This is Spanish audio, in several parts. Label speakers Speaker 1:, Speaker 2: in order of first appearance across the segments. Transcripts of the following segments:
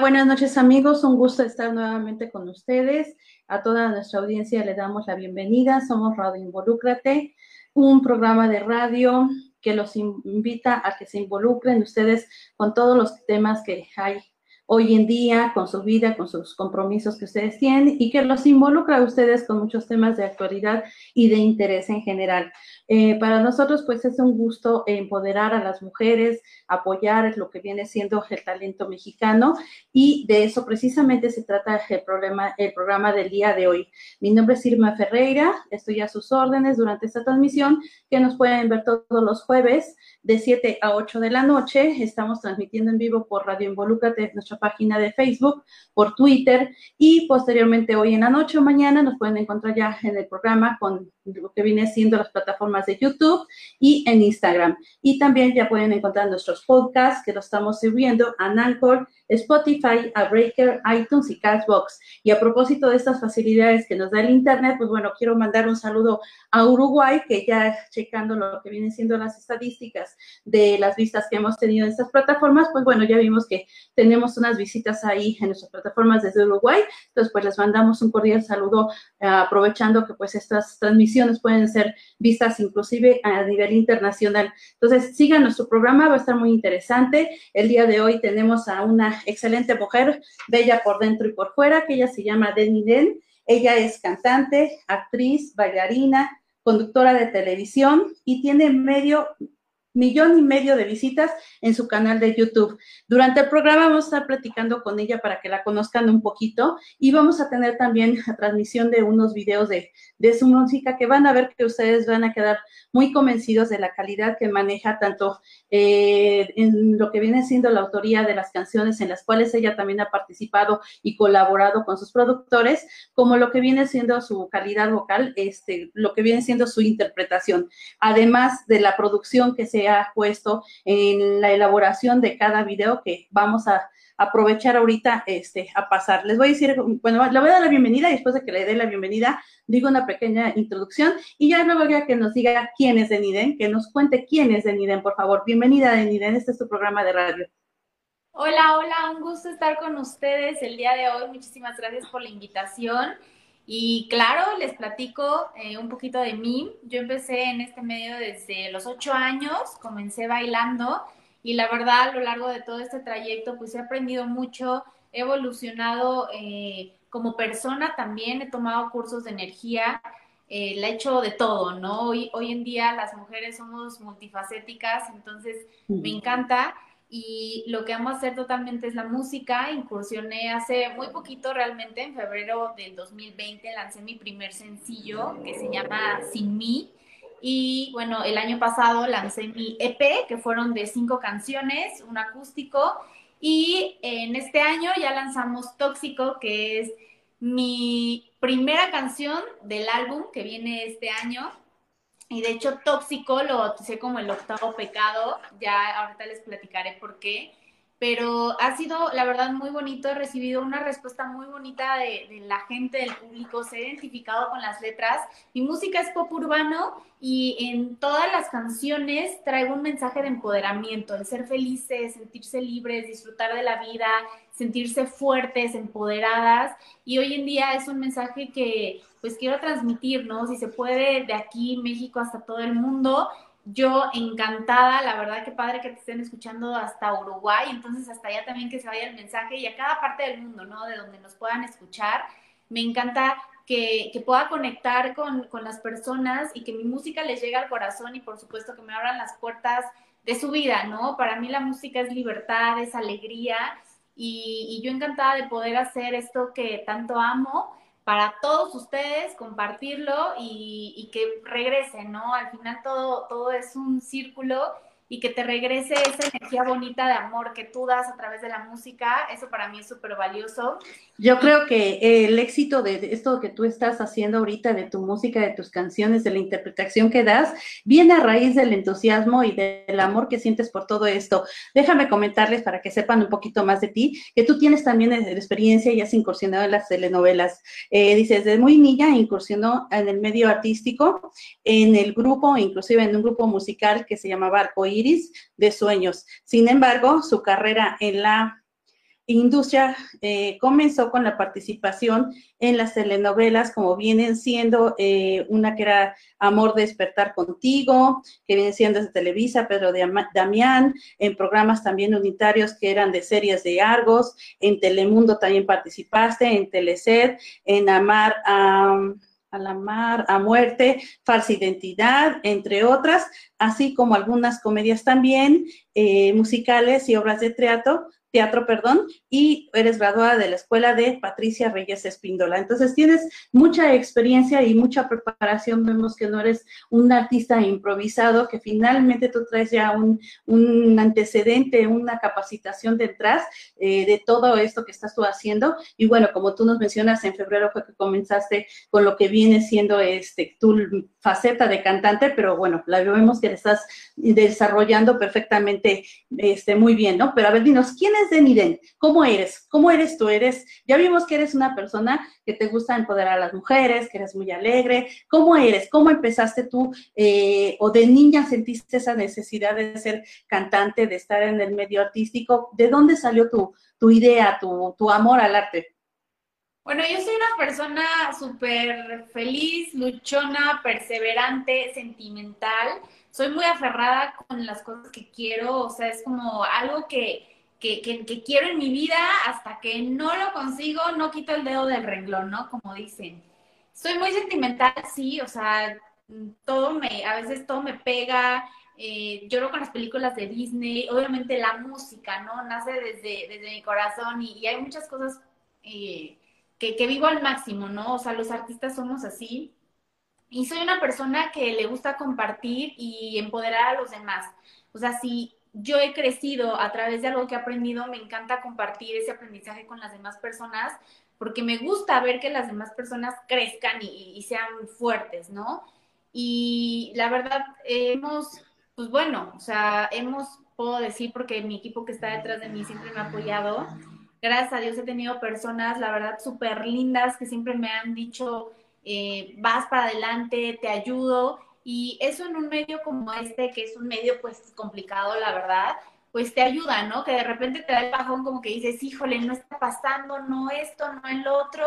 Speaker 1: Buenas noches amigos, un gusto estar nuevamente con ustedes. A toda nuestra audiencia le damos la bienvenida. Somos Radio Involúcrate, un programa de radio que los invita a que se involucren ustedes con todos los temas que hay hoy en día, con su vida, con sus compromisos que ustedes tienen y que los involucra a ustedes con muchos temas de actualidad y de interés en general. Eh, para nosotros, pues es un gusto empoderar a las mujeres, apoyar lo que viene siendo el talento mexicano y de eso precisamente se trata el, problema, el programa del día de hoy. Mi nombre es Irma Ferreira, estoy a sus órdenes durante esta transmisión que nos pueden ver todos los jueves de 7 a 8 de la noche. Estamos transmitiendo en vivo por Radio Involúcrate, nuestra página de Facebook, por Twitter y posteriormente hoy en la noche o mañana nos pueden encontrar ya en el programa con lo que viene siendo las plataformas de YouTube y en Instagram. Y también ya pueden encontrar nuestros podcasts que los estamos subiendo a Anchor, Spotify, a Breaker, iTunes y Castbox. Y a propósito de estas facilidades que nos da el Internet, pues bueno, quiero mandar un saludo a Uruguay, que ya checando lo que vienen siendo las estadísticas de las vistas que hemos tenido en estas plataformas, pues bueno, ya vimos que tenemos unas visitas ahí en nuestras plataformas desde Uruguay. Entonces, pues les mandamos un cordial saludo eh, aprovechando que pues estas transmisiones pueden ser vistas inclusive a nivel internacional. Entonces, sigan nuestro programa, va a estar muy interesante. El día de hoy tenemos a una excelente mujer, bella por dentro y por fuera, que ella se llama Denny Den. Ella es cantante, actriz, bailarina, conductora de televisión y tiene medio millón y medio de visitas en su canal de YouTube. Durante el programa vamos a estar platicando con ella para que la conozcan un poquito y vamos a tener también la transmisión de unos videos de, de su música que van a ver que ustedes van a quedar muy convencidos de la calidad que maneja tanto eh, en lo que viene siendo la autoría de las canciones en las cuales ella también ha participado y colaborado con sus productores, como lo que viene siendo su calidad vocal, este, lo que viene siendo su interpretación, además de la producción que se puesto en la elaboración de cada video que vamos a aprovechar ahorita este, a pasar. Les voy a decir, bueno, le voy a dar la bienvenida y después de que le dé la bienvenida, digo una pequeña introducción y ya luego ya que nos diga quién es Deniden, que nos cuente quién es Deniden, por favor. Bienvenida, Deniden, este es tu programa de radio.
Speaker 2: Hola, hola, un gusto estar con ustedes el día de hoy. Muchísimas gracias por la invitación. Y claro, les platico eh, un poquito de mí. Yo empecé en este medio desde los ocho años, comencé bailando y la verdad a lo largo de todo este trayecto pues he aprendido mucho, he evolucionado eh, como persona también, he tomado cursos de energía, eh, la he hecho de todo, ¿no? Hoy, hoy en día las mujeres somos multifacéticas, entonces me encanta y lo que amo hacer totalmente es la música. Incursioné hace muy poquito, realmente, en febrero del 2020, lancé mi primer sencillo que se llama Sin mí. Y bueno, el año pasado lancé mi EP, que fueron de cinco canciones, un acústico. Y en este año ya lanzamos Tóxico, que es mi primera canción del álbum que viene este año. Y de hecho, Tóxico lo bauticé como el octavo pecado. Ya ahorita les platicaré por qué pero ha sido, la verdad, muy bonito. He recibido una respuesta muy bonita de, la gente, del público. Se ha identificado con las letras. Mi música es pop urbano y en todas las canciones traigo un mensaje de empoderamiento, de ser felices, sentirse libres, disfrutar de la vida, sentirse fuertes, empoderadas. Y hoy en día es un mensaje que pues quiero transmitir, ¿no? Si se puede, de aquí, México, hasta todo el mundo yo encantada, la verdad que padre que te estén escuchando hasta Uruguay, entonces hasta allá también que se vaya el mensaje y a cada parte del mundo, ¿no? De donde nos puedan escuchar. Me encanta que, pueda conectar con, las personas y que mi música les llegue al corazón y por supuesto que me abran las puertas de su vida, ¿no? Para mí la música es libertad, es alegría y yo encantada de poder hacer esto que tanto amo para todos ustedes, compartirlo y, y, que regrese, ¿no? Al final todo, todo es un círculo y que te regrese esa energía bonita de amor que tú das a través de la música, eso para mí es súper valioso.
Speaker 1: Yo creo que el éxito de esto que tú estás haciendo ahorita, de tu música, de tus canciones, de la interpretación que das, viene a raíz del entusiasmo y del amor que sientes por todo esto. Déjame comentarles para que sepan un poquito más de ti, que tú tienes también experiencia y has incursionado en las telenovelas. Eh, dices, desde muy niña incursionó en el medio artístico, en el grupo, inclusive en un grupo musical que se llamaba Arcoíris iris de sueños. Sin embargo, su carrera en la industria eh, comenzó con la participación en las telenovelas, como vienen siendo eh, una que era Amor Despertar Contigo, que viene siendo de Televisa, Pedro de Damián, en programas también unitarios que eran de series de Argos, en Telemundo también participaste, en Teleset, en Amar a a la mar, a muerte, falsa identidad, entre otras, así como algunas comedias también, eh, musicales y obras de teatro, teatro, perdón, y eres graduada de la escuela de Patricia Reyes Espíndola. Entonces tienes mucha experiencia y mucha preparación. Vemos que no eres un artista improvisado, que finalmente tú traes ya un, antecedente, una capacitación detrás eh, de todo esto que estás tú haciendo. Y bueno, como tú nos mencionas, en febrero fue que comenzaste con lo que viene siendo este, tu faceta de cantante, pero bueno, la vemos que le estás desarrollando perfectamente este, muy bien, ¿no? Pero a ver, dinos, ¿quién es Deniden? ¿Cómo eres? ¿Cómo eres tú? Eres, ya vimos que eres una persona que te gusta empoderar a las mujeres, que eres muy alegre. ¿Cómo eres? ¿Cómo empezaste tú eh, o de niña sentiste esa necesidad de ser cantante, de estar en el medio artístico? ¿De dónde salió tu, tu idea, tu, tu amor al arte?
Speaker 2: Bueno, yo soy una persona súper feliz, luchona, perseverante, sentimental. Soy muy aferrada con las cosas que quiero, o sea, es como algo que, que, que, quiero en mi vida, hasta que no lo consigo, no quito el dedo del renglón, ¿no? Como dicen. Soy muy sentimental, sí, o sea, todo me, a veces todo me pega, eh, lloro con las películas de Disney, obviamente la música, ¿no? Nace desde, desde mi corazón y, hay muchas cosas eh, que, que, vivo al máximo, ¿no? O sea, los artistas somos así. Y soy una persona que le gusta compartir y empoderar a los demás. O sea, si yo he crecido a través de algo que he aprendido, me encanta compartir ese aprendizaje con las demás personas porque me gusta ver que las demás personas crezcan y, sean fuertes, ¿no? Y la verdad, hemos pues bueno, o sea, hemos, puedo decir, porque mi equipo que está detrás de mí siempre me ha apoyado. Gracias a Dios he tenido personas, la verdad, súper lindas que siempre me han dicho, eh, vas para adelante, te ayudo. Y eso en un medio como este, que es un medio pues complicado, la verdad, pues te ayuda, ¿no? Que de repente te da el bajón como que dices, híjole, no está pasando, no esto, no el otro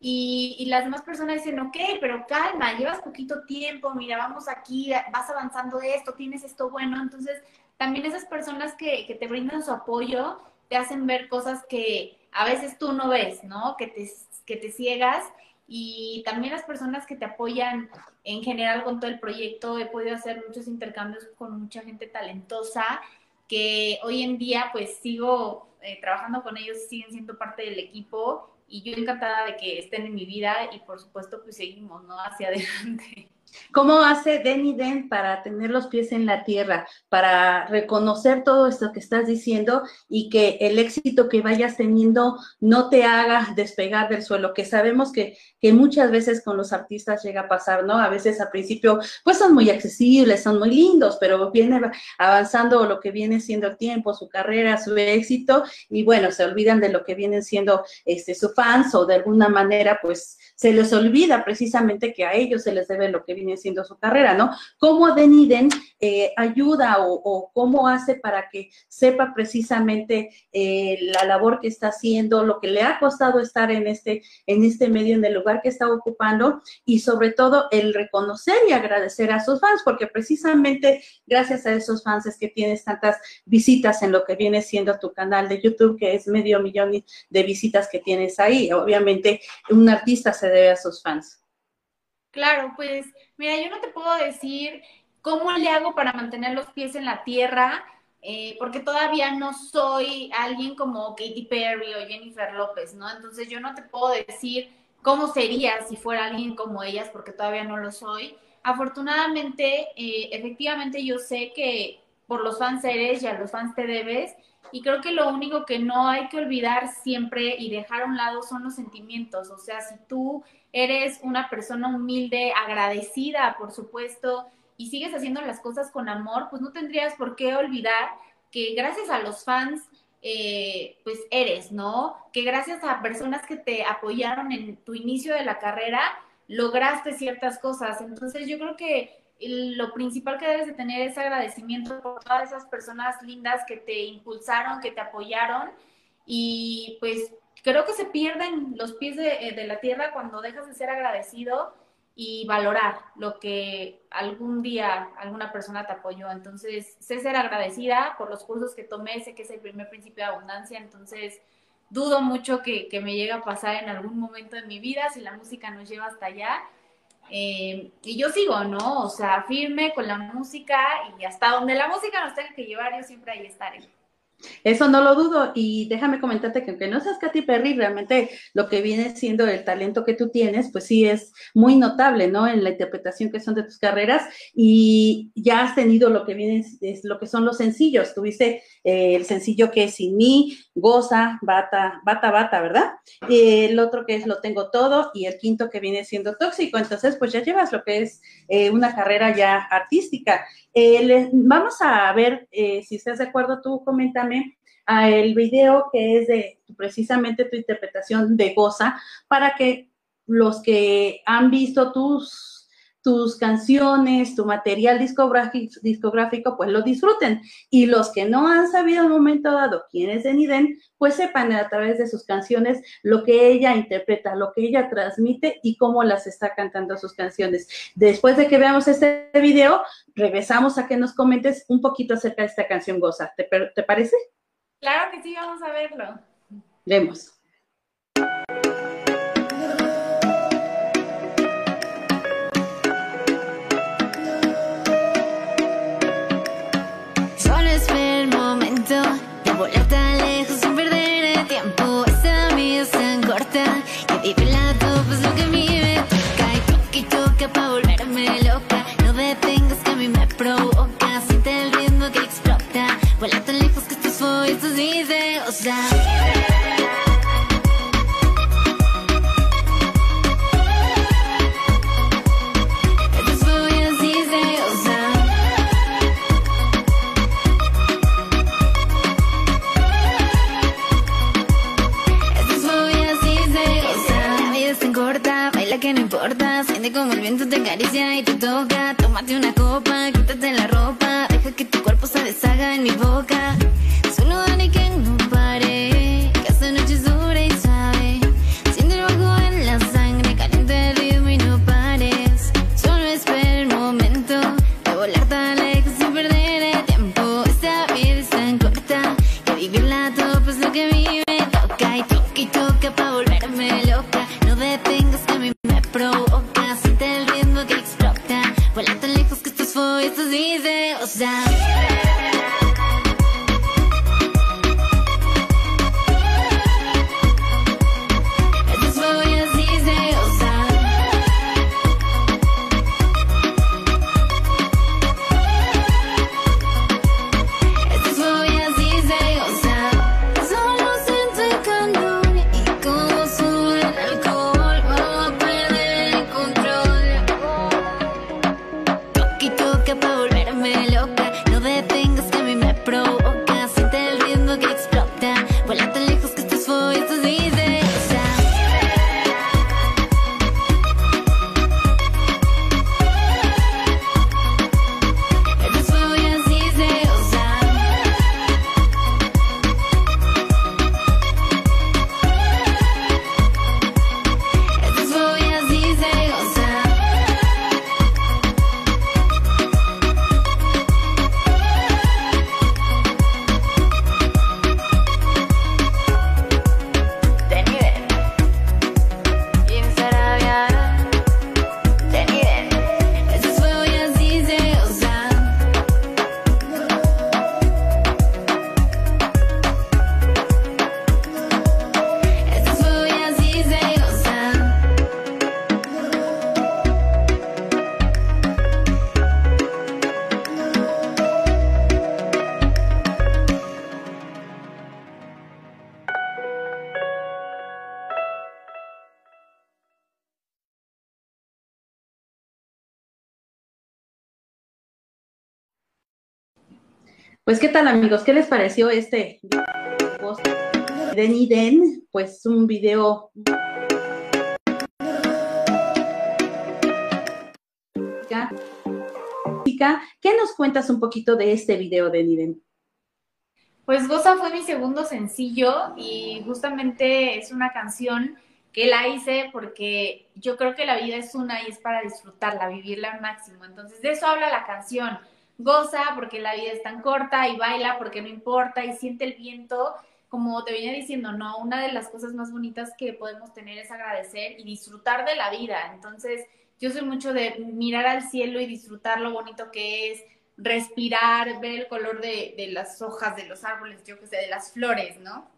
Speaker 2: y, las demás personas dicen, ok, pero calma, llevas poquito tiempo, mira, vamos aquí, vas avanzando esto, tienes esto bueno. Entonces, también esas personas que, que te brindan su apoyo te hacen ver cosas que a veces tú no ves, ¿no? Que te, que te ciegas. Y también las personas que te apoyan en general con todo el proyecto. He podido hacer muchos intercambios con mucha gente talentosa que hoy en día pues sigo eh, trabajando con ellos, siguen siendo parte del equipo y yo encantada de que estén en mi vida y por supuesto pues seguimos, ¿no? Hacia adelante.
Speaker 1: ¿Cómo hace Denny Den para tener los pies en la tierra, para reconocer todo esto que estás diciendo y que el éxito que vayas teniendo no te haga despegar del suelo? Que sabemos que, que muchas veces con los artistas llega a pasar, ¿no? A veces al principio, pues son muy accesibles, son muy lindos, pero viene avanzando lo que viene siendo el tiempo, su carrera, su éxito, y bueno, se olvidan de lo que vienen siendo este, sus fans o de alguna manera, pues se les olvida precisamente que a ellos se les debe lo que viene siendo su carrera, ¿no? ¿Cómo Deniden eh, ayuda o, cómo hace para que sepa precisamente eh, la labor que está haciendo, lo que le ha costado estar en este, en este medio, en el lugar que está ocupando y sobre todo el reconocer y agradecer a sus fans, porque precisamente gracias a esos fans es que tienes tantas visitas en lo que viene siendo tu canal de YouTube, que es medio millón de visitas que tienes ahí. Obviamente, un artista se debe a sus fans.
Speaker 2: Claro, pues mira, yo no te puedo decir cómo le hago para mantener los pies en la tierra, eh, porque todavía no soy alguien como Katy Perry o Jennifer López, ¿no? Entonces yo no te puedo decir cómo sería si fuera alguien como ellas, porque todavía no lo soy. Afortunadamente, eh, efectivamente yo sé que por los fans eres y a los fans te debes, y creo que lo único que no hay que olvidar siempre y dejar a un lado son los sentimientos. O sea, si tú eres una persona humilde, agradecida, por supuesto, y sigues haciendo las cosas con amor, pues no tendrías por qué olvidar que gracias a los fans, eh, pues eres, ¿no? Que gracias a personas que te apoyaron en tu inicio de la carrera, lograste ciertas cosas. Entonces yo creo que lo principal que debes de tener es agradecimiento por todas esas personas lindas que te impulsaron, que te apoyaron y pues creo que se pierden los pies de, de, la tierra cuando dejas de ser agradecido y valorar lo que algún día alguna persona te apoyó. Entonces, sé ser agradecida por los cursos que tomé, sé que es el primer principio de abundancia, entonces dudo mucho que, que me llegue a pasar en algún momento de mi vida si la música nos lleva hasta allá eh, y yo sigo, ¿no? O sea, firme con la música y hasta donde la música nos tenga que llevar, yo siempre ahí estaré.
Speaker 1: Eso no lo dudo y déjame comentarte que aunque no seas Katy Perry, realmente lo que viene siendo el talento que tú tienes, pues sí es muy notable, ¿no? En la interpretación que son de tus carreras y ya has tenido lo que viene, es lo que son los sencillos. Tuviste eh, el sencillo que es Sin mí, Goza, Bata, Bata, Bata, ¿verdad? el otro que es Lo Tengo Todo y el quinto que viene siendo Tóxico. Entonces, pues ya llevas lo que es eh, una carrera ya artística. Eh, vamos a ver si estás de acuerdo, tú a el video que es de precisamente tu interpretación de Goza para que los que han visto tus tus canciones, tu material discográfico, discográfico, pues lo disfruten. Y los que no han sabido en un momento dado quién es Deniden, pues sepan a través de sus canciones lo que ella interpreta, lo que ella transmite y cómo las está cantando sus canciones. Después de que veamos este video, regresamos a que nos comentes un poquito acerca de esta canción Goza. ¿Te, te parece?
Speaker 2: Claro que sí, vamos a verlo.
Speaker 1: Vemos.
Speaker 3: Como el viento te acaricia y te toca. Tómate una
Speaker 1: Pues, ¿qué tal, amigos? ¿Qué les pareció este de Niden? Pues un video ¿Qué nos cuentas un poquito de este video de Niden?
Speaker 2: Pues Goza fue mi segundo sencillo y justamente es una canción que la hice porque yo creo que la vida es una y es para disfrutarla, vivirla al máximo. Entonces de eso habla la canción. Goza porque la vida es tan corta y baila porque no importa y siente el viento. Como te venía diciendo, no, una de las cosas más bonitas que podemos tener es agradecer y disfrutar de la vida. Entonces, yo soy mucho de mirar al cielo y disfrutar lo bonito que es, respirar, ver el color de, de las hojas de los árboles, yo que sé, de las flores, ¿no?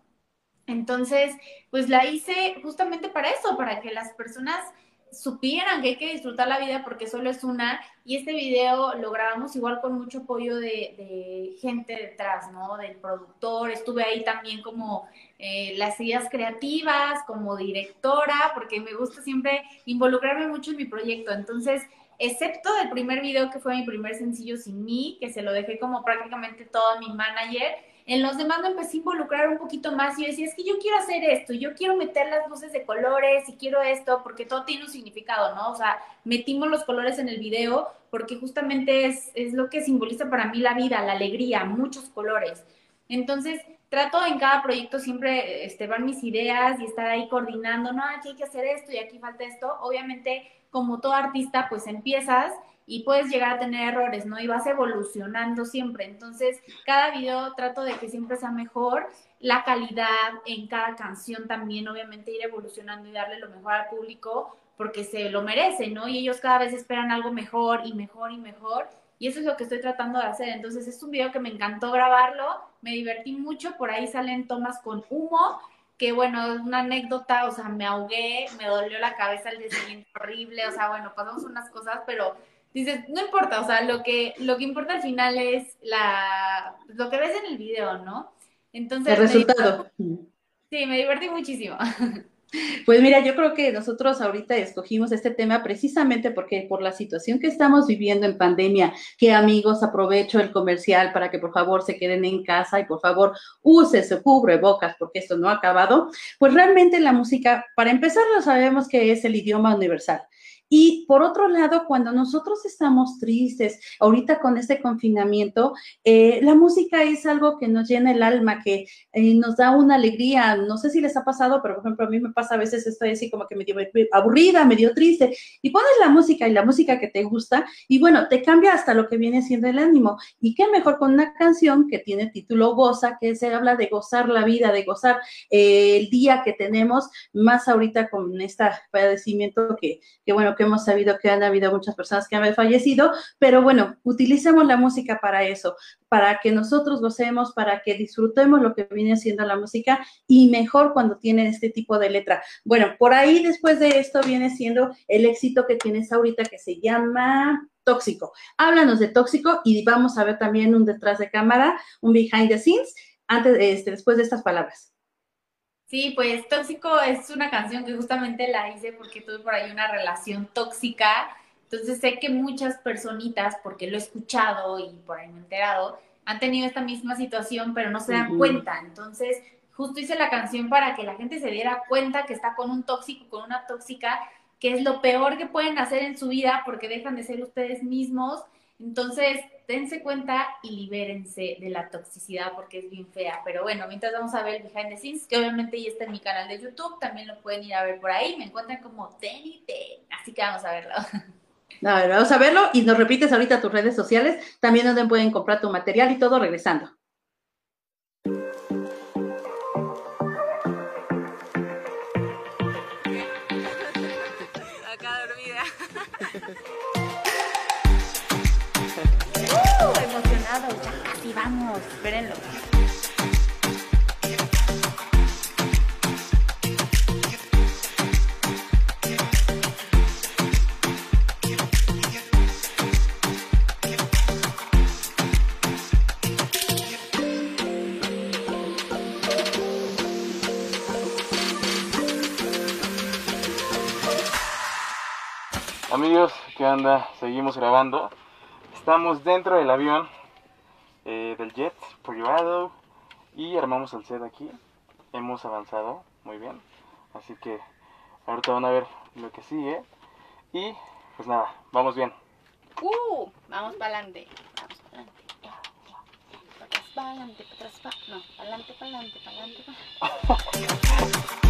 Speaker 2: Entonces, pues la hice justamente para eso, para que las personas supieran que hay que disfrutar la vida porque solo es una. Y este video lo grabamos igual con mucho apoyo de, gente detrás, ¿no? Del productor. Estuve ahí también como eh, las ideas creativas, como directora, porque me gusta siempre involucrarme mucho en mi proyecto. Entonces, excepto del primer video que fue mi primer sencillo sin mí, que se lo dejé como prácticamente todo a mi manager. En los demás me empecé a involucrar un poquito más y yo decía, es que yo quiero hacer esto, yo quiero meter las luces de colores y quiero esto, porque todo tiene un significado, ¿no? O sea, metimos los colores en el video porque justamente es, es lo que simboliza para mí la vida, la alegría, muchos colores. Entonces, trato en cada proyecto siempre este, van mis ideas y estar ahí coordinando, no, aquí hay que hacer esto y aquí falta esto. Obviamente, como todo artista, pues empiezas y puedes llegar a tener errores, ¿no? Y vas evolucionando siempre. Entonces, cada video trato de que siempre sea mejor. La calidad en cada canción también, obviamente, ir evolucionando y darle lo mejor al público porque se lo merece, ¿no? Y ellos cada vez esperan algo mejor y mejor y mejor. Y eso es lo que estoy tratando de hacer. Entonces, es un video que me encantó grabarlo, me divertí mucho, por ahí salen tomas con humo, que bueno, es una anécdota, o sea, me ahogué, me dolió la cabeza el día siguiente horrible, o sea, bueno, pasamos unas cosas, pero dices, no importa, o sea, lo que, lo que importa al final es la, lo que ves en el video, ¿no? Entonces,
Speaker 1: El resultado.
Speaker 2: Me divertí, sí, me divertí muchísimo.
Speaker 1: Pues mira, yo creo que nosotros ahorita escogimos este tema precisamente porque por la situación que estamos viviendo en pandemia, que amigos, aprovecho el comercial para que por favor se queden en casa y por favor use su cubrebocas porque esto no ha acabado, pues realmente la música, para empezar, lo sabemos que es el idioma universal. Y por otro lado, cuando nosotros estamos tristes, ahorita con este confinamiento, eh, la música es algo que nos llena el alma, que eh, nos da una alegría. No sé si les ha pasado, pero por ejemplo, a mí me pasa a veces estoy así como que medio aburrida, medio triste, y pones la música y la música que te gusta, y bueno, te cambia hasta lo que viene siendo el ánimo. Y qué mejor con una canción que tiene título Goza, que se habla de gozar la vida, de gozar eh, el día que tenemos, más ahorita con este padecimiento que, que bueno, hemos sabido que han habido muchas personas que han fallecido, pero bueno, utilicemos la música para eso, para que nosotros gocemos, para que disfrutemos lo que viene siendo la música y mejor cuando tiene este tipo de letra. Bueno, por ahí después de esto viene siendo el éxito que tienes ahorita que se llama Tóxico. Háblanos de Tóxico y vamos a ver también un detrás de cámara, un behind the scenes, antes, este, después de estas palabras.
Speaker 2: Sí, pues Tóxico es una canción que justamente la hice porque tuve por ahí una relación tóxica. Entonces sé que muchas personitas, porque lo he escuchado y por ahí me he enterado, han tenido esta misma situación, pero no se dan cuenta. Entonces, justo hice la canción para que la gente se diera cuenta que está con un tóxico, con una tóxica, que es lo peor que pueden hacer en su vida porque dejan de ser ustedes mismos. Entonces, dense cuenta y libérense de la toxicidad porque es bien fea. Pero bueno, mientras vamos a ver el behind the scenes, que obviamente ya está en mi canal de YouTube, también lo pueden ir a ver por ahí. Me encuentran como Tenny Ten, así que vamos a verlo.
Speaker 1: vamos a verlo y nos repites ahorita tus redes sociales, también donde pueden comprar tu material y todo regresando.
Speaker 2: Así vamos, espérenlo.
Speaker 4: Amigos, ¿qué onda? Seguimos grabando. Estamos dentro del avión del jet privado y armamos el set aquí. Hemos avanzado muy bien. Así que ahorita van a ver lo que sigue. Y pues nada, vamos bien.
Speaker 2: Uh, vamos para adelante. Vamos para adelante. Para adelante, para atrás, No, para adelante, para adelante, para adelante.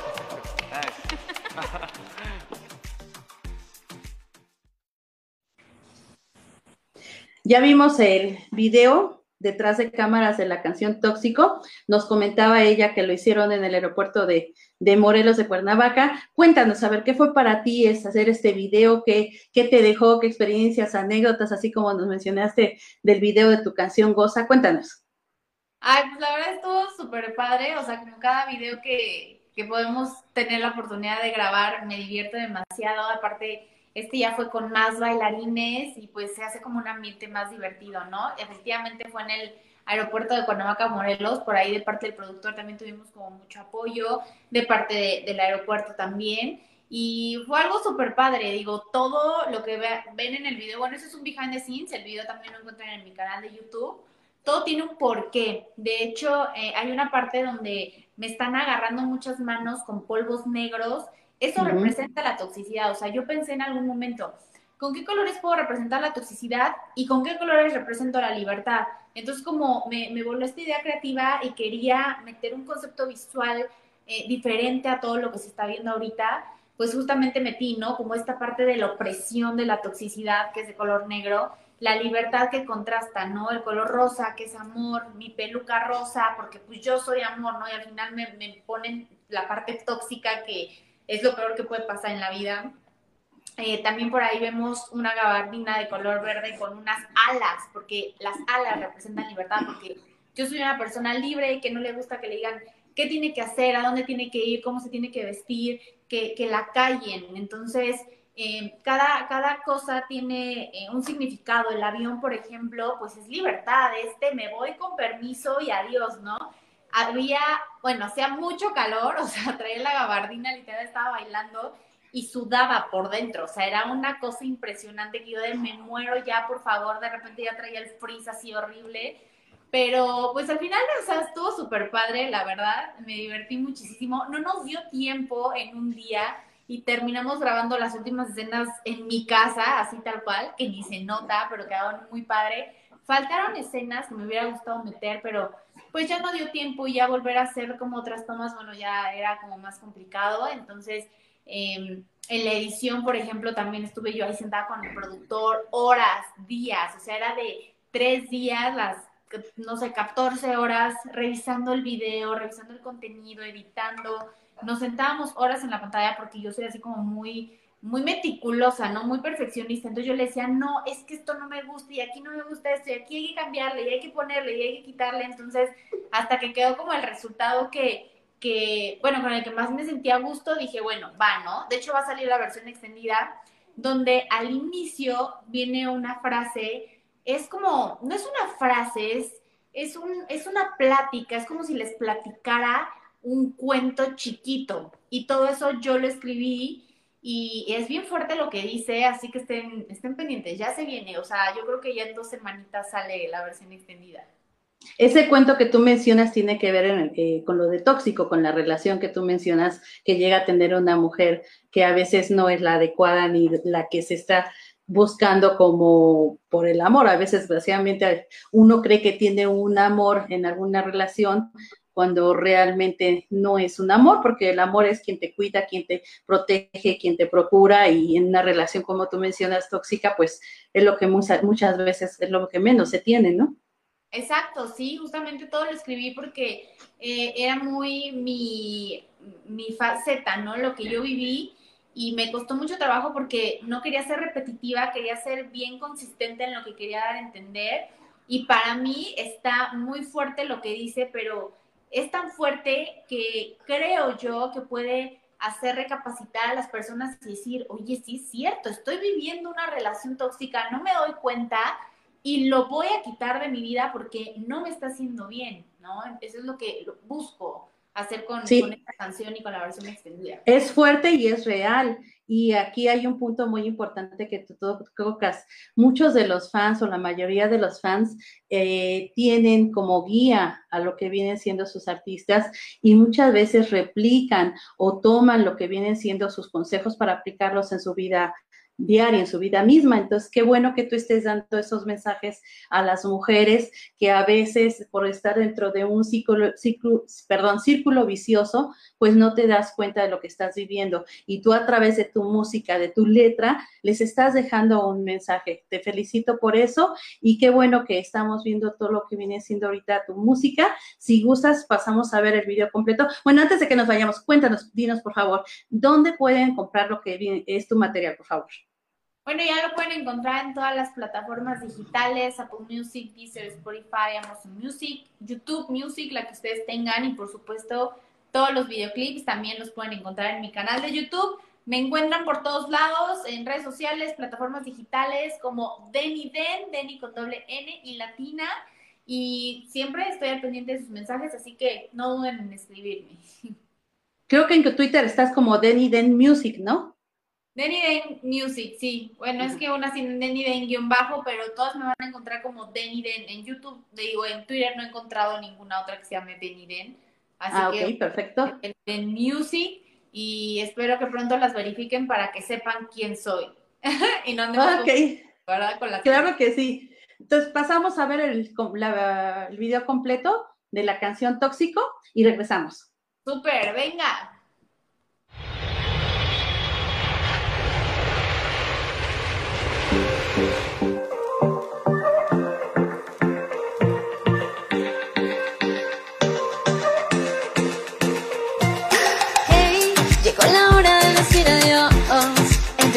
Speaker 1: vimos el video detrás de cámaras de la canción Tóxico. Nos comentaba ella que lo hicieron en el aeropuerto de, Morelos de Cuernavaca. Cuéntanos, a ver, ¿qué fue para ti es hacer este video? ¿Qué, ¿Qué te dejó? ¿Qué experiencias, anécdotas, así como nos mencionaste del video de tu canción Goza? Cuéntanos.
Speaker 2: Ay, pues la verdad estuvo súper padre, o sea, como cada video que, que podemos tener la oportunidad de grabar, me divierto demasiado, aparte este ya fue con más bailarines y pues se hace como un ambiente más divertido, ¿no? Efectivamente fue en el aeropuerto de Cuernavaca, Morelos, por ahí de parte del productor también tuvimos como mucho apoyo, de parte del aeropuerto también. Y fue algo súper padre, digo, todo lo que ven en el video, bueno, eso es un behind the scenes, el video también lo encuentran en mi canal de YouTube, todo tiene un porqué. De hecho, eh, hay una parte donde me están agarrando muchas manos con polvos negros eso representa la toxicidad. O sea, yo pensé en algún momento, ¿con qué colores puedo representar la toxicidad y con qué colores represento la libertad? Entonces, como me, me volvió esta idea creativa y quería meter un concepto visual eh, diferente a todo lo que se está viendo ahorita, pues justamente metí, ¿no? Como esta parte de la opresión de la toxicidad, que es de color negro, la libertad que contrasta, ¿no? El color rosa, que es amor, mi peluca rosa, porque pues yo soy amor, ¿no? Y al final me, me ponen la parte tóxica que es lo peor que puede pasar en la vida. Eh, también por ahí vemos una gabardina de color verde con unas alas, porque las alas representan libertad, porque yo soy una persona libre que no le gusta que le digan qué tiene que hacer, a dónde tiene que ir, cómo se tiene que vestir, que, que la callen. Entonces, eh, cada, cada cosa tiene eh, un significado. El avión, por ejemplo, pues es libertad, este me voy con permiso y adiós, ¿no? Había, bueno, hacía mucho calor, o sea, traía la gabardina, literal estaba bailando y sudaba por dentro, o sea, era una cosa impresionante que yo de me muero ya, por favor, de repente ya traía el frizz así horrible, pero pues al final, o sea, estuvo súper padre, la verdad, me divertí muchísimo, no nos dio tiempo en un día y terminamos grabando las últimas escenas en mi casa, así tal cual, que ni se nota, pero quedaron muy padre. Faltaron escenas que me hubiera gustado meter, pero pues ya no dio tiempo y ya volver a hacer como otras tomas, bueno, ya era como más complicado, entonces Em, en la edición, por ejemplo, también estuve yo ahí sentada con el productor horas, días, o sea, era de tres días, las, no sé, 14 horas revisando el video, revisando el contenido, editando. Nos sentábamos horas en la pantalla porque yo soy así como muy, muy meticulosa, ¿no? Muy perfeccionista. Entonces yo le decía, no, es que esto no me gusta y aquí no me gusta esto y aquí hay que cambiarle y hay que ponerle y hay que quitarle. Entonces, hasta que quedó como el resultado que, que, bueno, con el que más me sentía a gusto, dije, bueno, va, ¿no? De hecho, va a salir la versión extendida, donde al inicio viene una frase, es como, no es una frase, es, es, un, es una plática, es como si les platicara un cuento chiquito. Y todo eso yo lo escribí y es bien fuerte lo que dice, así que estén, estén pendientes, ya se viene, o sea, yo creo que ya en dos semanitas sale la versión extendida.
Speaker 1: Ese cuento que tú mencionas tiene que ver eh, con lo de tóxico, con la relación que tú mencionas que llega a tener una mujer que a veces no es la adecuada ni la que se está buscando como por el amor. A veces, desgraciadamente, uno cree que tiene un amor en alguna relación cuando realmente no es un amor, porque el amor es quien te cuida, quien te protege, quien te procura y en una relación como tú mencionas tóxica, pues es lo que muchas, muchas veces es lo que menos se tiene, ¿no?
Speaker 2: Exacto, sí, justamente todo lo escribí porque eh, era muy mi, mi faceta, ¿no? Lo que yo viví y me costó mucho trabajo porque no quería ser repetitiva, quería ser bien consistente en lo que quería dar a entender y para mí está muy fuerte lo que dice, pero es tan fuerte que creo yo que puede hacer recapacitar a las personas y decir, oye, sí es cierto, estoy viviendo una relación tóxica, no me doy cuenta y lo voy a quitar de mi vida porque no me está haciendo bien, ¿no? Eso es lo que busco hacer con, esta canción y con la versión extendida.
Speaker 1: Es fuerte y es real. Y aquí hay un punto muy importante que tú tocas. Muchos de los fans o la mayoría de los fans eh, tienen como guía a lo que vienen siendo sus artistas y muchas veces replican o toman lo que vienen siendo sus consejos para aplicarlos en su vida diaria, en su vida misma. Entonces, qué bueno que tú estés dando esos mensajes a las mujeres que a veces por estar dentro de un ciclo, perdón, círculo vicioso, pues no te das cuenta de lo que estás viviendo. Y tú a través de tu música, de tu letra, les estás dejando un mensaje. Te felicito por eso y qué bueno que estamos viendo todo lo que viene siendo ahorita tu música. Si gustas, pasamos a ver el video completo. Bueno, antes de que nos vayamos, cuéntanos, dinos por favor, ¿dónde pueden comprar lo que es tu material, por favor?
Speaker 2: Bueno, ya lo pueden encontrar en todas las plataformas digitales, Apple Music, Deezer, Spotify, Amazon Music, YouTube Music, la que ustedes tengan y por supuesto todos los videoclips también los pueden encontrar en mi canal de YouTube. Me encuentran por todos lados, en redes sociales, plataformas digitales como Denny Den, Denny con doble N y latina. Y siempre estoy al pendiente de sus mensajes, así que no duden en escribirme.
Speaker 1: Creo que en Twitter estás como Denny Den Music, ¿no?
Speaker 2: Denny Den Music, sí. Bueno, es que una sin Denny Den guion bajo, pero todas me van a encontrar como Denny Den. En YouTube, digo, en Twitter no he encontrado ninguna otra que se llame Denny Den.
Speaker 1: Así ah, que, perfecto.
Speaker 2: Den Music y espero que pronto las verifiquen para que sepan quién soy. y no
Speaker 1: andemos ¿verdad? Con la claro que sí. Entonces pasamos a ver el, el video completo de la canción Tóxico y regresamos.
Speaker 2: Súper, venga.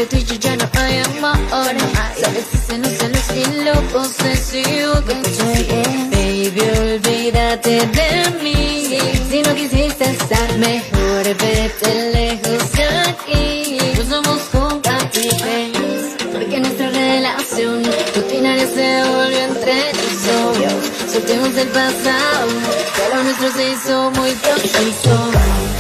Speaker 3: Entre tú y yo ya no hay amor. Solo existen los celos y lo posesivo que soy. Baby, olvídate de mí. Si no quisiste estar mejor, vete lejos de aquí. No somos compatibles. Porque nuestra relación rutinaria se volvió entre nosotros. Soltemos del pasado, pero nuestro se hizo muy tóxico.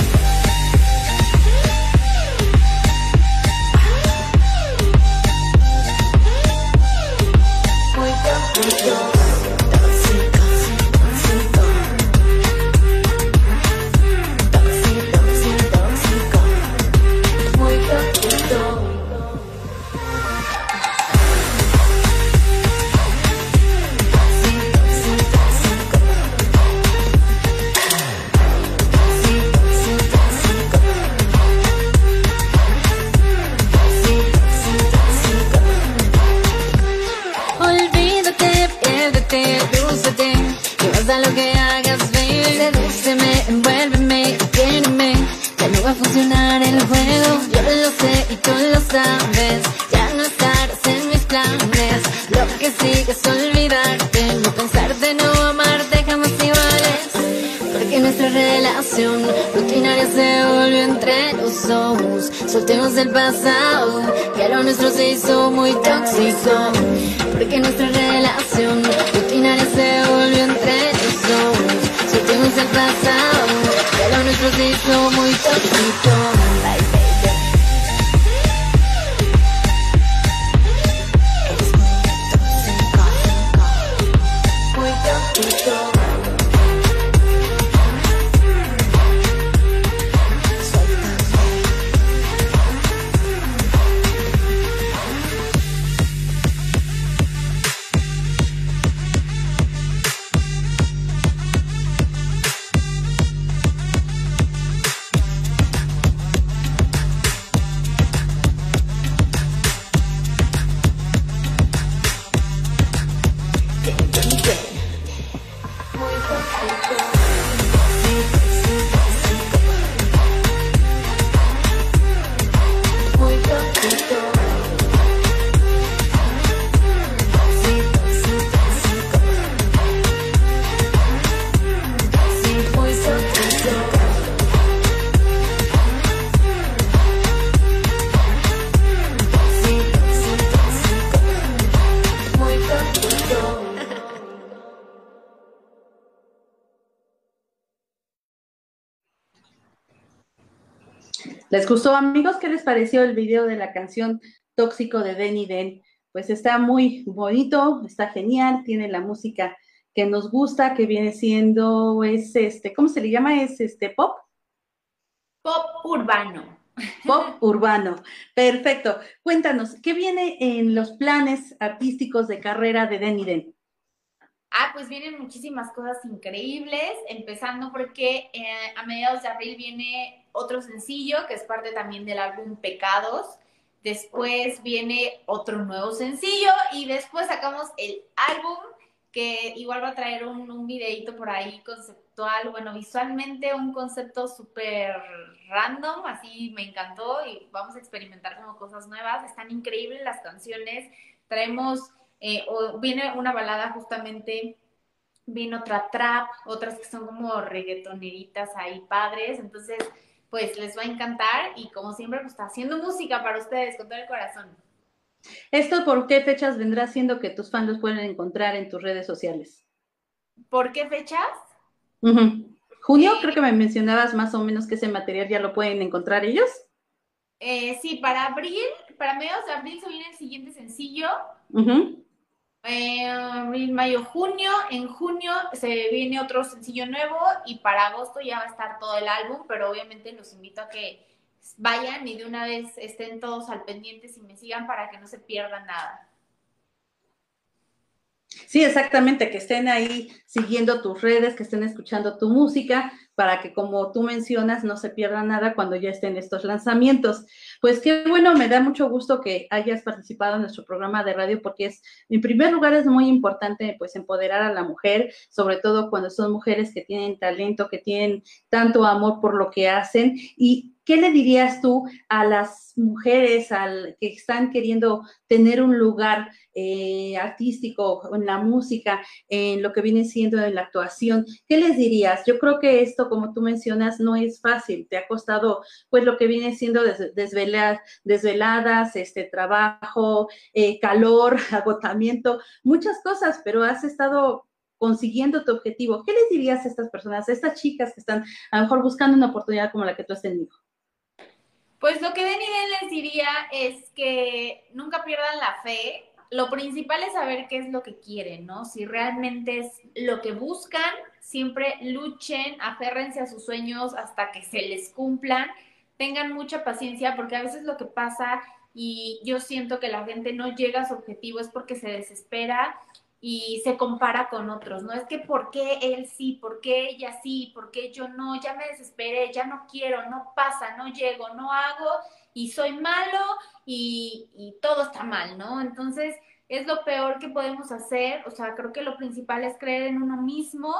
Speaker 3: Relación rutinaria se volvió entre los ojos. Soltemos del pasado, que lo nuestro se hizo muy tóxico. Porque nuestra relación rutinaria se volvió entre los ojos. Soltemos del pasado, que lo nuestro se hizo muy tóxico.
Speaker 1: ¿Les gustó, amigos? ¿Qué les pareció el video de la canción Tóxico de Denny Den? Pues está muy bonito, está genial, tiene la música que nos gusta, que viene siendo, es este, ¿cómo se le llama? Es este pop,
Speaker 2: Pop urbano.
Speaker 1: pop urbano. Perfecto. Cuéntanos, ¿qué viene en los planes artísticos de carrera de Denny Den?
Speaker 2: Ah, pues vienen muchísimas cosas increíbles, empezando porque eh, a mediados de abril viene otro sencillo que es parte también del álbum Pecados. Después viene otro nuevo sencillo y después sacamos el álbum que igual va a traer un, un videito por ahí conceptual, bueno, visualmente un concepto súper random, así me encantó y vamos a experimentar como cosas nuevas. Están increíbles las canciones, traemos eh, o viene una balada justamente, viene otra trap, otras que son como reggaetoneritas ahí padres, entonces pues les va a encantar y como siempre pues está haciendo música para ustedes con todo el corazón.
Speaker 1: ¿Esto por qué fechas vendrá siendo que tus fans los pueden encontrar en tus redes sociales?
Speaker 2: ¿Por qué fechas?
Speaker 1: Junio, creo que me mencionabas más o menos que ese material ya lo pueden encontrar ellos.
Speaker 2: Eh, sí, para abril, para mediados de abril se viene el siguiente sencillo. Eh, mayo, junio. En junio se viene otro sencillo nuevo y para agosto ya va a estar todo el álbum, pero obviamente los invito a que vayan y de una vez estén todos al pendiente y me sigan para que no se pierdan nada.
Speaker 1: Sí, exactamente, que estén ahí siguiendo tus redes, que estén escuchando tu música, para que como tú mencionas no se pierda nada cuando ya estén estos lanzamientos. Pues qué bueno, me da mucho gusto que hayas participado en nuestro programa de radio porque es, en primer lugar, es muy importante pues empoderar a la mujer, sobre todo cuando son mujeres que tienen talento, que tienen tanto amor por lo que hacen y ¿Qué le dirías tú a las mujeres al, que están queriendo tener un lugar eh, artístico en la música, en lo que viene siendo en la actuación? ¿Qué les dirías? Yo creo que esto, como tú mencionas, no es fácil. Te ha costado, pues, lo que viene siendo desveladas, este trabajo, eh, calor, agotamiento, muchas cosas, pero has estado consiguiendo tu objetivo. ¿Qué les dirías a estas personas, a estas chicas que están a lo mejor buscando una oportunidad como la que tú has tenido?
Speaker 2: Pues lo que Deniden les diría es que nunca pierdan la fe. Lo principal es saber qué es lo que quieren, ¿no? Si realmente es lo que buscan, siempre luchen, aférrense a sus sueños hasta que se les cumplan. Tengan mucha paciencia porque a veces lo que pasa y yo siento que la gente no llega a su objetivo es porque se desespera y se compara con otros, ¿no? Es que ¿por qué él sí? ¿Por qué ella sí? ¿Por qué yo no? Ya me desesperé, ya no quiero, no pasa, no llego, no hago y soy malo y, y todo está mal, ¿no? Entonces es lo peor que podemos hacer, o sea, creo que lo principal es creer en uno mismo,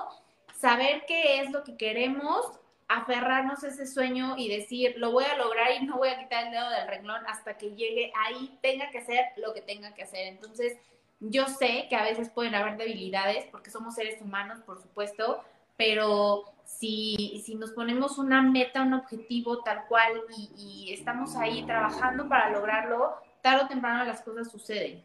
Speaker 2: saber qué es lo que queremos, aferrarnos a ese sueño y decir, lo voy a lograr y no voy a quitar el dedo del renglón hasta que llegue ahí, tenga que hacer lo que tenga que hacer. Entonces, yo sé que a veces pueden haber debilidades porque somos seres humanos, por supuesto, pero si, si nos ponemos una meta, un objetivo tal cual y, y estamos ahí trabajando para lograrlo, tarde o temprano las cosas suceden.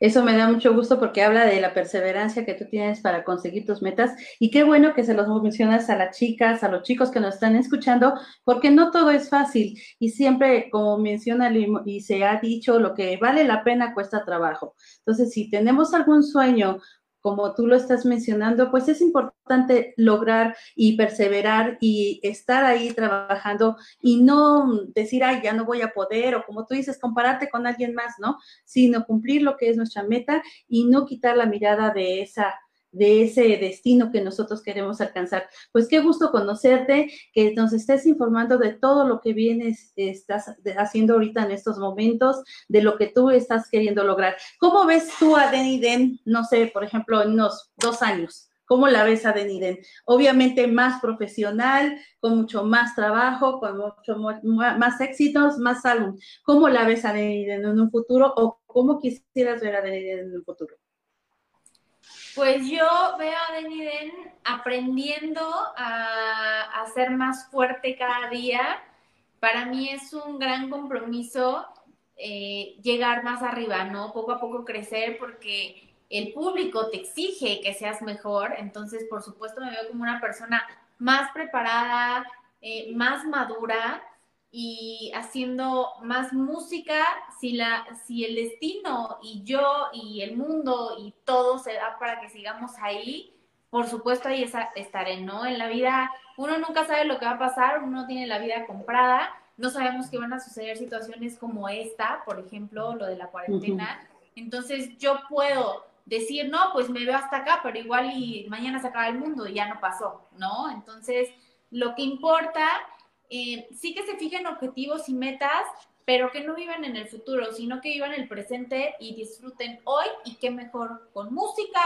Speaker 1: Eso me da mucho gusto porque habla de la perseverancia que tú tienes para conseguir tus metas y qué bueno que se los mencionas a las chicas, a los chicos que nos están escuchando, porque no todo es fácil y siempre, como menciona y se ha dicho, lo que vale la pena cuesta trabajo. Entonces, si tenemos algún sueño como tú lo estás mencionando, pues es importante lograr y perseverar y estar ahí trabajando y no decir, ay, ya no voy a poder, o como tú dices, compararte con alguien más, ¿no? Sino cumplir lo que es nuestra meta y no quitar la mirada de esa de ese destino que nosotros queremos alcanzar. Pues qué gusto conocerte, que nos estés informando de todo lo que vienes, estás haciendo ahorita en estos momentos, de lo que tú estás queriendo lograr. ¿Cómo ves tú a no sé, por ejemplo, en unos dos años? ¿Cómo la ves a Deniden? Obviamente más profesional, con mucho más trabajo, con mucho más éxitos, más álbum. ¿Cómo la ves a Deniden en un futuro o cómo quisieras ver a Deniden en un futuro?
Speaker 2: Pues yo veo a Deniden aprendiendo a, ser más fuerte cada día. Para mí es un gran compromiso eh, llegar más arriba, ¿no? Poco a poco crecer porque el público te exige que seas mejor. Entonces, por supuesto, me veo como una persona más preparada, eh, más madura y haciendo más música, si, la, si el destino y yo y el mundo y todo se da para que sigamos ahí, por supuesto ahí estaré, ¿no? En la vida uno nunca sabe lo que va a pasar, uno tiene la vida comprada, no sabemos que van a suceder situaciones como esta, por ejemplo, lo de la cuarentena. Entonces yo puedo decir, no, pues me veo hasta acá, pero igual y mañana se acaba el mundo y ya no pasó, ¿no? Entonces, lo que importa eh, sí que se fijen objetivos y metas, pero que no vivan en el futuro, sino que vivan el presente y disfruten hoy y qué mejor con música,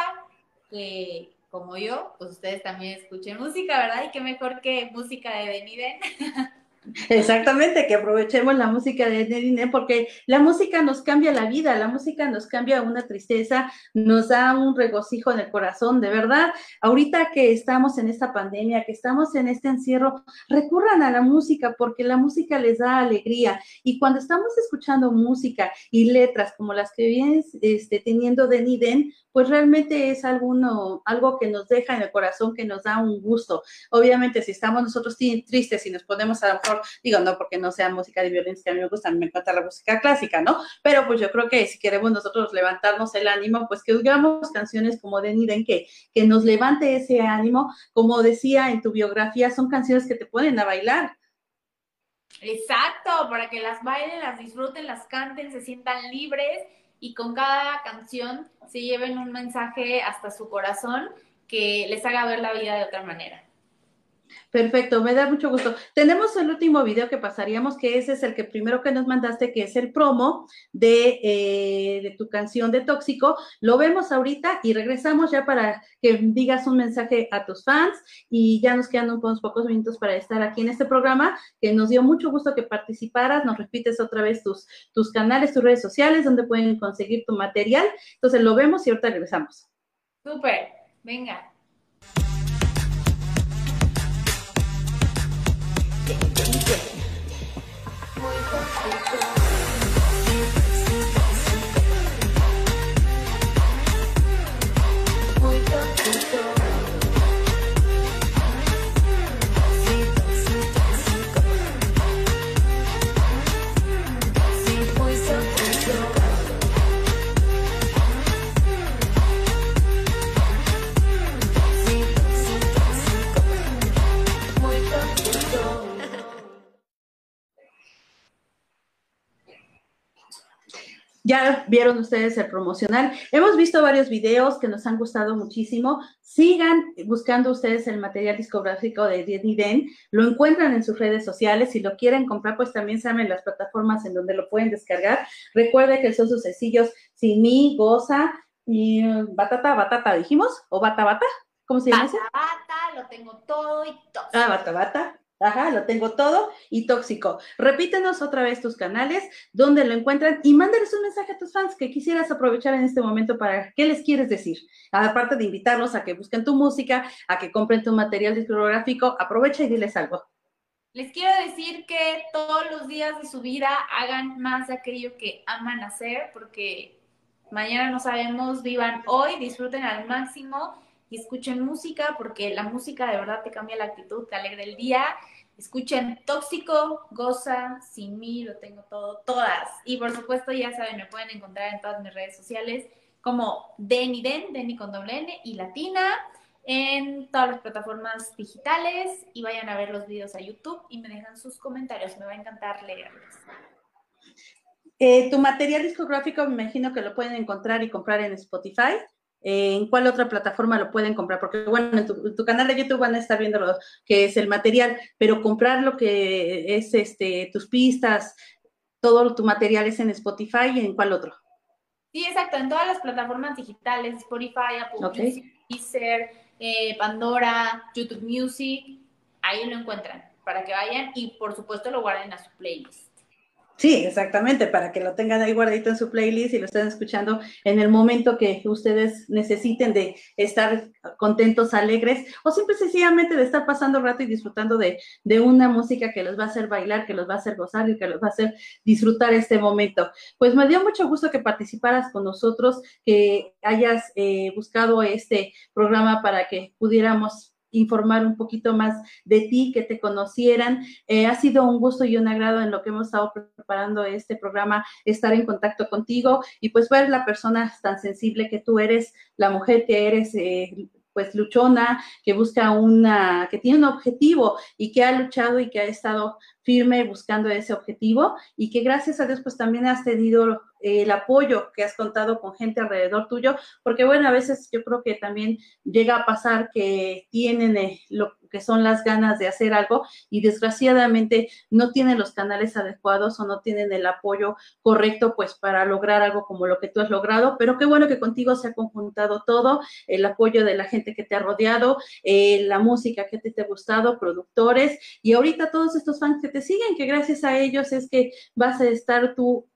Speaker 2: que como yo, pues ustedes también escuchen música, ¿verdad? Y qué mejor que música de Deniden.
Speaker 1: Exactamente, que aprovechemos la música de Nedine, porque la música nos cambia la vida, la música nos cambia una tristeza, nos da un regocijo en el corazón, de verdad. Ahorita que estamos en esta pandemia, que estamos en este encierro, recurran a la música porque la música les da alegría. Y cuando estamos escuchando música y letras como las que vienes este, teniendo de Niden, pues realmente es alguno, algo que nos deja en el corazón, que nos da un gusto. Obviamente, si estamos nosotros tristes y nos ponemos a lo mejor, digo, no porque no sea música de violencia a mí me gusta, me encanta la música clásica, ¿no? Pero pues yo creo que si queremos nosotros levantarnos el ánimo, pues que oigamos canciones como de Niden, que, que nos levante ese ánimo. Como decía en tu biografía, son canciones que te ponen a bailar.
Speaker 2: Exacto, para que las bailen, las disfruten, las canten, se sientan libres y con cada canción se lleven un mensaje hasta su corazón que les haga ver la vida de otra manera.
Speaker 1: Perfecto, me da mucho gusto. Tenemos el último video que pasaríamos, que ese es el que primero que nos mandaste, que es el promo de, eh, tu canción de Tóxico. Lo vemos ahorita y regresamos ya para que digas un mensaje a tus fans y ya nos quedan unos pocos minutos para estar aquí en este programa, que nos dio mucho gusto que participaras. Nos repites otra vez tus, tus canales, tus redes sociales, donde pueden conseguir tu material. Entonces lo vemos y ahorita regresamos.
Speaker 2: Súper, venga.
Speaker 1: Ya vieron ustedes el promocional. Hemos visto varios videos que nos han gustado muchísimo. Sigan buscando ustedes el material discográfico de Denny Den. Lo encuentran en sus redes sociales. Si lo quieren comprar, pues también saben las plataformas en donde lo pueden descargar. Recuerde que son sus sencillos Sin mí, Goza y uh, Batata, Batata, dijimos, o Bata Bata. ¿Cómo se llama?
Speaker 2: Bata Bata, lo tengo todo y todo.
Speaker 1: Ah, Bata Bata. Ajá, lo tengo todo y tóxico. Repítenos otra vez tus canales, donde lo encuentran y mándales un mensaje a tus fans que quisieras aprovechar en este momento para qué les quieres decir. Aparte de invitarlos a que busquen tu música, a que compren tu material discográfico, aprovecha y diles algo.
Speaker 2: Les quiero decir que todos los días de su vida hagan más de aquello que aman hacer, porque mañana no sabemos, vivan hoy, disfruten al máximo escuchen música, porque la música de verdad te cambia la actitud, te alegra el día Escuchen Tóxico, Goza, Sin mí, lo tengo todo, todas. Y por supuesto, ya saben, me pueden encontrar en todas mis redes sociales como Deni Den, Deni con doble N y Latina, en todas las plataformas digitales y vayan a ver los videos a YouTube y me dejan sus comentarios, me va a encantar leerlos.
Speaker 1: Eh, tu material discográfico me imagino que lo pueden encontrar y comprar en Spotify. ¿En cuál otra plataforma lo pueden comprar? Porque, bueno, en tu, canal de YouTube van a estar viendo lo que es el material, pero comprar lo que es este tus pistas, todo tu material es en Spotify y en cuál otro?
Speaker 2: Sí, exacto, en todas las plataformas digitales, Spotify, Apple Music, Deezer, eh, Pandora, YouTube Music, ahí lo encuentran para que vayan y por supuesto lo guarden a su playlist.
Speaker 1: Sí, exactamente, para que lo tengan ahí guardadito en su playlist y lo estén escuchando en el momento que ustedes necesiten de estar contentos, alegres, o simple sencillamente de estar pasando rato y disfrutando de, de, una música que los va a hacer bailar, que los va a hacer gozar y que los va a hacer disfrutar este momento. Pues me dio mucho gusto que participaras con nosotros, que hayas eh, buscado este programa para que pudiéramos informar un poquito más de ti, que te conocieran. Eh, ha sido un gusto y un agrado en lo que hemos estado preparando este programa, estar en contacto contigo y pues ver la persona tan sensible que tú eres, la mujer que eres. Eh, pues luchona, que busca una, que tiene un objetivo y que ha luchado y que ha estado firme buscando ese objetivo y que gracias a Dios pues también has tenido el apoyo que has contado con gente alrededor tuyo, porque bueno, a veces yo creo que también llega a pasar que tienen eh, lo que son las ganas de hacer algo y desgraciadamente no tienen los canales adecuados o no tienen el apoyo correcto pues para lograr algo como lo que tú has logrado, pero qué bueno que contigo se ha conjuntado todo, el apoyo de la gente que te ha rodeado, eh, la música que te, te ha gustado, productores y ahorita todos estos fans que te siguen, que gracias a ellos es que vas a estar tú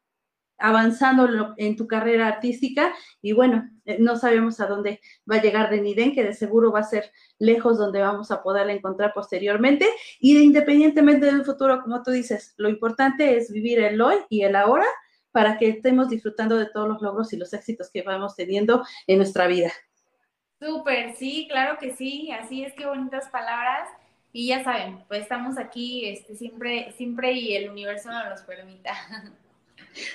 Speaker 1: avanzando en tu carrera artística y bueno, eh, no sabemos a dónde va a llegar Deniden, que de seguro va a ser lejos donde vamos a poderla encontrar posteriormente y de, independientemente del futuro, como tú dices, lo importante es vivir el hoy y el ahora para que estemos disfrutando de todos los logros y los éxitos que vamos teniendo en nuestra vida.
Speaker 2: Súper, sí, claro que sí, así es que bonitas palabras. Y ya saben, pues estamos aquí este, siempre, siempre y el universo nos los permita.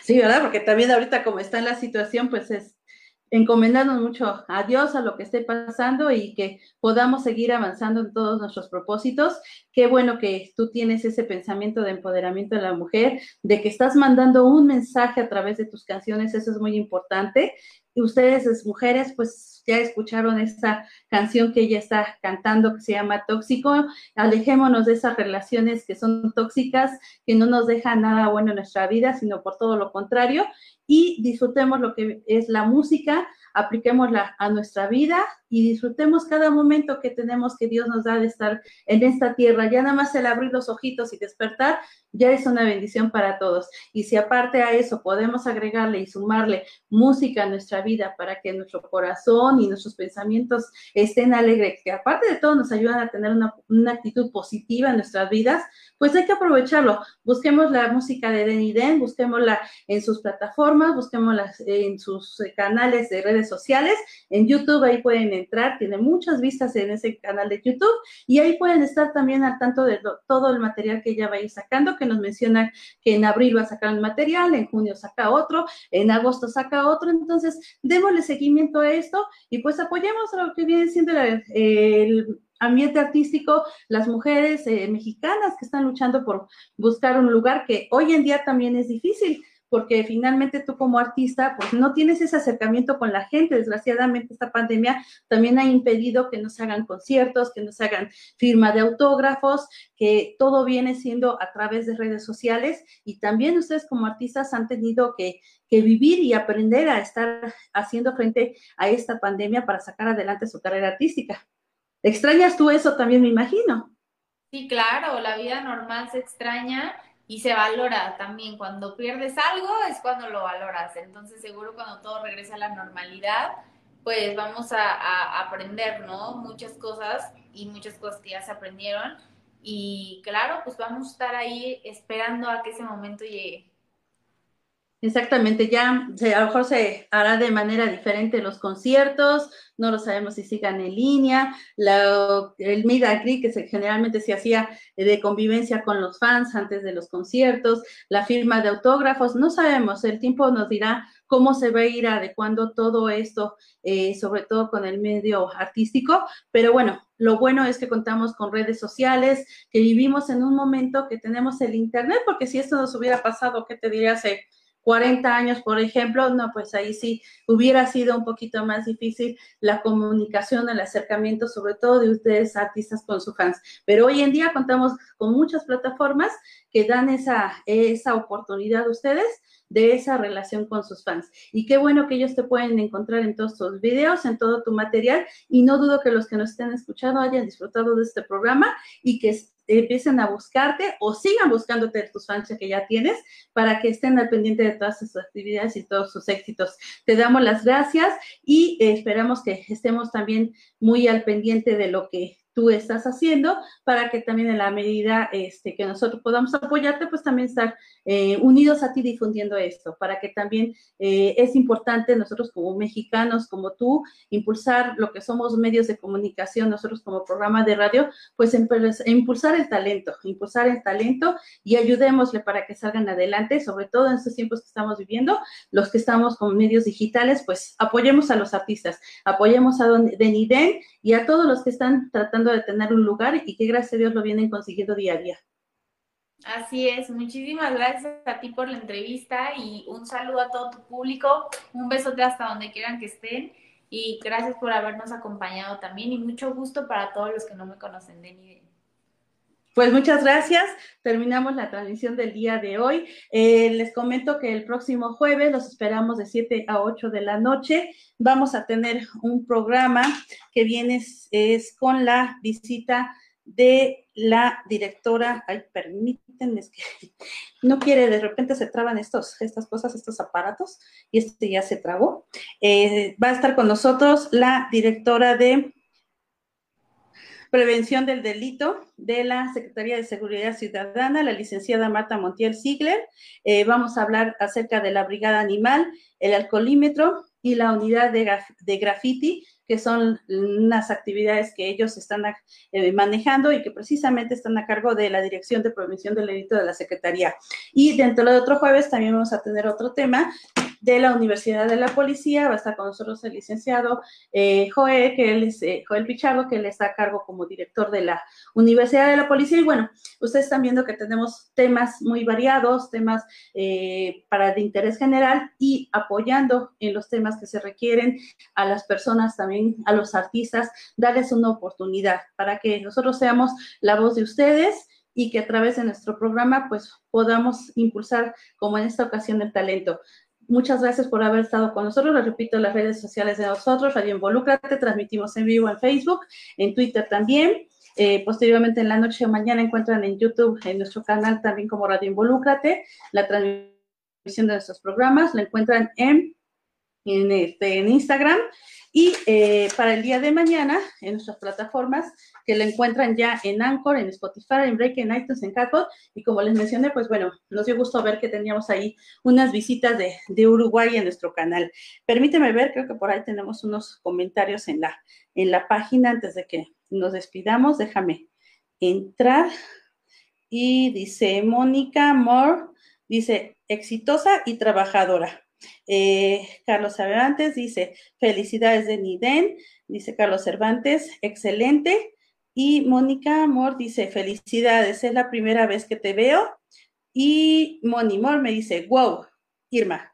Speaker 1: Sí, ¿verdad? Porque también ahorita como está la situación, pues es, encomendarnos mucho a Dios, a lo que esté pasando y que podamos seguir avanzando en todos nuestros propósitos. Qué bueno que tú tienes ese pensamiento de empoderamiento de la mujer, de que estás mandando un mensaje a través de tus canciones, eso es muy importante. Y ustedes, mujeres, pues ya escucharon esta canción que ella está cantando que se llama Tóxico. Alejémonos de esas relaciones que son tóxicas, que no nos dejan nada bueno en nuestra vida, sino por todo lo contrario y disfrutemos lo que es la música, apliquémosla a nuestra vida y disfrutemos cada momento que tenemos que Dios nos da de estar en esta tierra. Ya nada más el abrir los ojitos y despertar ya es una bendición para todos. Y si aparte a eso podemos agregarle y sumarle música a nuestra vida para que nuestro corazón y nuestros pensamientos estén alegres, que aparte de todo nos ayudan a tener una, una actitud positiva en nuestras vidas, pues hay que aprovecharlo. Busquemos la música de Den Den, busquémosla en sus plataformas, busquémosla en sus canales de redes sociales, en YouTube ahí pueden entrar, tiene muchas vistas en ese canal de YouTube y ahí pueden estar también al tanto de todo el material que ella va a ir sacando, que nos menciona que en abril va a sacar un material, en junio saca otro, en agosto saca otro, entonces démosle seguimiento a esto y pues apoyemos a lo que viene siendo el, ambiente artístico, las mujeres eh, mexicanas que están luchando por buscar un lugar que hoy en día también es difícil porque finalmente tú como artista, pues no tienes ese acercamiento con la gente. Desgraciadamente esta pandemia también ha impedido que no se hagan conciertos, que no se hagan firma de autógrafos, que todo viene siendo a través de redes sociales y también ustedes como artistas han tenido que, que vivir y aprender a estar haciendo frente a esta pandemia para sacar adelante su carrera artística. ¿Extrañas tú eso también, me imagino?
Speaker 2: Sí, claro, la vida normal se extraña y se valora también. Cuando pierdes algo es cuando lo valoras. Entonces seguro cuando todo regresa a la normalidad, pues vamos a, aprender, ¿no? Muchas cosas y muchas cosas que ya se aprendieron. Y claro, pues vamos a estar ahí esperando a que ese momento llegue.
Speaker 1: Exactamente, ya a lo mejor se hará de manera diferente los conciertos, no lo sabemos si sigan en línea, el meet and que se, generalmente se hacía de convivencia con los fans antes de los conciertos, la firma de autógrafos, no sabemos, el tiempo nos dirá cómo se va a ir adecuando todo esto, eh, sobre todo con el medio artístico, pero bueno, lo bueno es que contamos con redes sociales, que vivimos en un momento que tenemos el Internet, porque si esto nos hubiera pasado, ¿qué te diría 40 años, por ejemplo, no, pues ahí sí hubiera sido un poquito más difícil la comunicación, el acercamiento, sobre todo de ustedes artistas con sus fans. Pero hoy en día contamos con muchas plataformas que dan esa, esa oportunidad a ustedes de esa relación con sus fans. Y qué bueno que ellos te pueden encontrar en todos tus videos, en todo tu material, y no dudo que los que nos estén escuchando hayan disfrutado de este programa y que empiecen a buscarte o sigan buscándote tus fans que ya tienes para que estén al pendiente de todas sus actividades y todos sus éxitos. Te damos las gracias y esperamos que estemos también muy al pendiente de lo que tú estás haciendo para que también en la medida este, que nosotros podamos apoyarte, pues también estar eh, unidos a ti difundiendo esto, para que también eh, es importante nosotros como mexicanos, como tú, impulsar lo que somos medios de comunicación, nosotros como programa de radio, pues impulsar el talento, impulsar el talento y ayudémosle para que salgan adelante, sobre todo en estos tiempos que estamos viviendo, los que estamos con medios digitales, pues apoyemos a los artistas, apoyemos a Deniden y a todos los que están tratando de tener un lugar y que gracias a Dios lo vienen consiguiendo día a día.
Speaker 2: Así es, muchísimas gracias a ti por la entrevista y un saludo a todo tu público, un besote hasta donde quieran que estén. Y gracias por habernos acompañado también. Y mucho gusto para todos los que no me conocen de
Speaker 1: Pues muchas gracias. Terminamos la transmisión del día de hoy. Eh, les comento que el próximo jueves los esperamos de 7 a 8 de la noche. Vamos a tener un programa que viene es con la visita de la directora, ay, permítanme, es que no quiere, de repente se traban estos, estas cosas, estos aparatos, y este ya se trabó. Eh, va a estar con nosotros la directora de Prevención del Delito de la Secretaría de Seguridad Ciudadana, la licenciada Marta Montiel Ziegler. Eh, vamos a hablar acerca de la Brigada Animal, el alcoholímetro y la unidad de, de graffiti que son unas actividades que ellos están eh, manejando y que precisamente están a cargo de la Dirección de Prevención del Delito de la Secretaría. Y dentro de otro jueves también vamos a tener otro tema de la Universidad de la Policía. Va a estar con nosotros el licenciado eh, Joel, que él es eh, Joel Pichardo, que él está a cargo como director de la Universidad de la Policía. Y bueno, ustedes están viendo que tenemos temas muy variados, temas eh, para de interés general y apoyando en los temas que se requieren a las personas también, a los artistas, darles una oportunidad para que nosotros seamos la voz de ustedes y que a través de nuestro programa pues podamos impulsar como en esta ocasión el talento. Muchas gracias por haber estado con nosotros. Les repito, las redes sociales de nosotros, Radio Involúcrate, transmitimos en vivo en Facebook, en Twitter también. Eh, posteriormente en la noche o mañana encuentran en YouTube, en nuestro canal también como Radio Involúcrate, la transmisión de nuestros programas. La encuentran en, en, este, en Instagram. Y eh, para el día de mañana, en nuestras plataformas, que lo encuentran ya en Anchor, en Spotify, en Break, en iTunes, en Catbot. Y como les mencioné, pues bueno, nos dio gusto ver que teníamos ahí unas visitas de, de Uruguay en nuestro canal. Permíteme ver, creo que por ahí tenemos unos comentarios en la, en la página antes de que nos despidamos. Déjame entrar. Y dice Mónica Moore, dice, exitosa y trabajadora. Eh, Carlos Cervantes dice, felicidades de Niden, dice Carlos Cervantes, excelente. Y Mónica Amor dice, felicidades, es la primera vez que te veo. Y Moni Mor me dice, wow, Irma.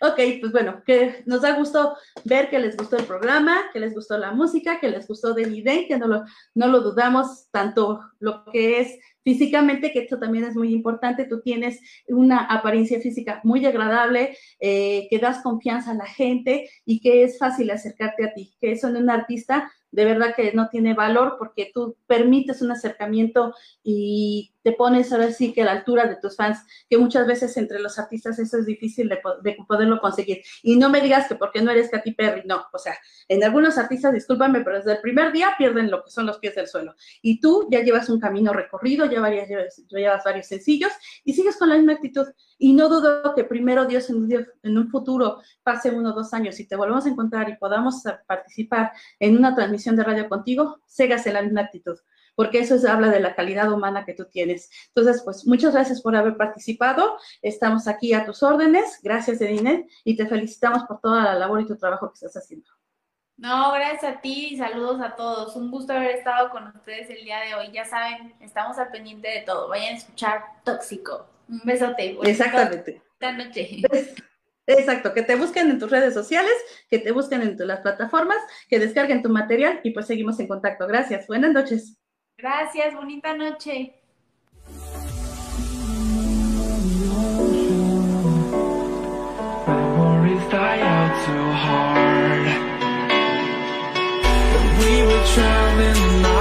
Speaker 1: Ok, pues bueno, que nos da gusto ver que les gustó el programa, que les gustó la música, que les gustó del ID, que no lo, no lo dudamos tanto lo que es físicamente, que esto también es muy importante. Tú tienes una apariencia física muy agradable, eh, que das confianza a la gente y que es fácil acercarte a ti, que eso en un artista de verdad que no tiene valor porque tú permites un acercamiento y te pones ahora sí que a la altura de tus fans, que muchas veces entre los artistas eso es difícil de, poderlo conseguir. Y no me digas que porque no eres Katy Perry, no, o sea, en algunos artistas, discúlpame, pero desde el primer día pierden lo que son los pies del suelo. Y tú ya llevas un camino recorrido, ya, varias, llevas varios sencillos y sigues con la misma actitud. Y no dudo que primero Dios en, un futuro pase uno o dos años y te volvamos a encontrar y podamos participar en una transmisión de radio contigo, sigas en la misma actitud porque eso habla de la calidad humana que tú tienes. Entonces, pues muchas gracias por haber participado. Estamos aquí a tus órdenes. Gracias, Edine, y te felicitamos por toda la labor y tu trabajo que estás haciendo.
Speaker 2: No, gracias a ti y saludos a todos. Un gusto haber estado con ustedes el día de hoy. Ya saben, estamos al pendiente de todo. Vayan a escuchar Tóxico. Un besote.
Speaker 1: Exactamente.
Speaker 2: Esta noche.
Speaker 1: Exacto, que te busquen en tus redes sociales, que te busquen en las plataformas, que descarguen tu material y pues seguimos en contacto. Gracias. Buenas noches.
Speaker 2: Gracias, bonita noche. die out too hard. we were drowning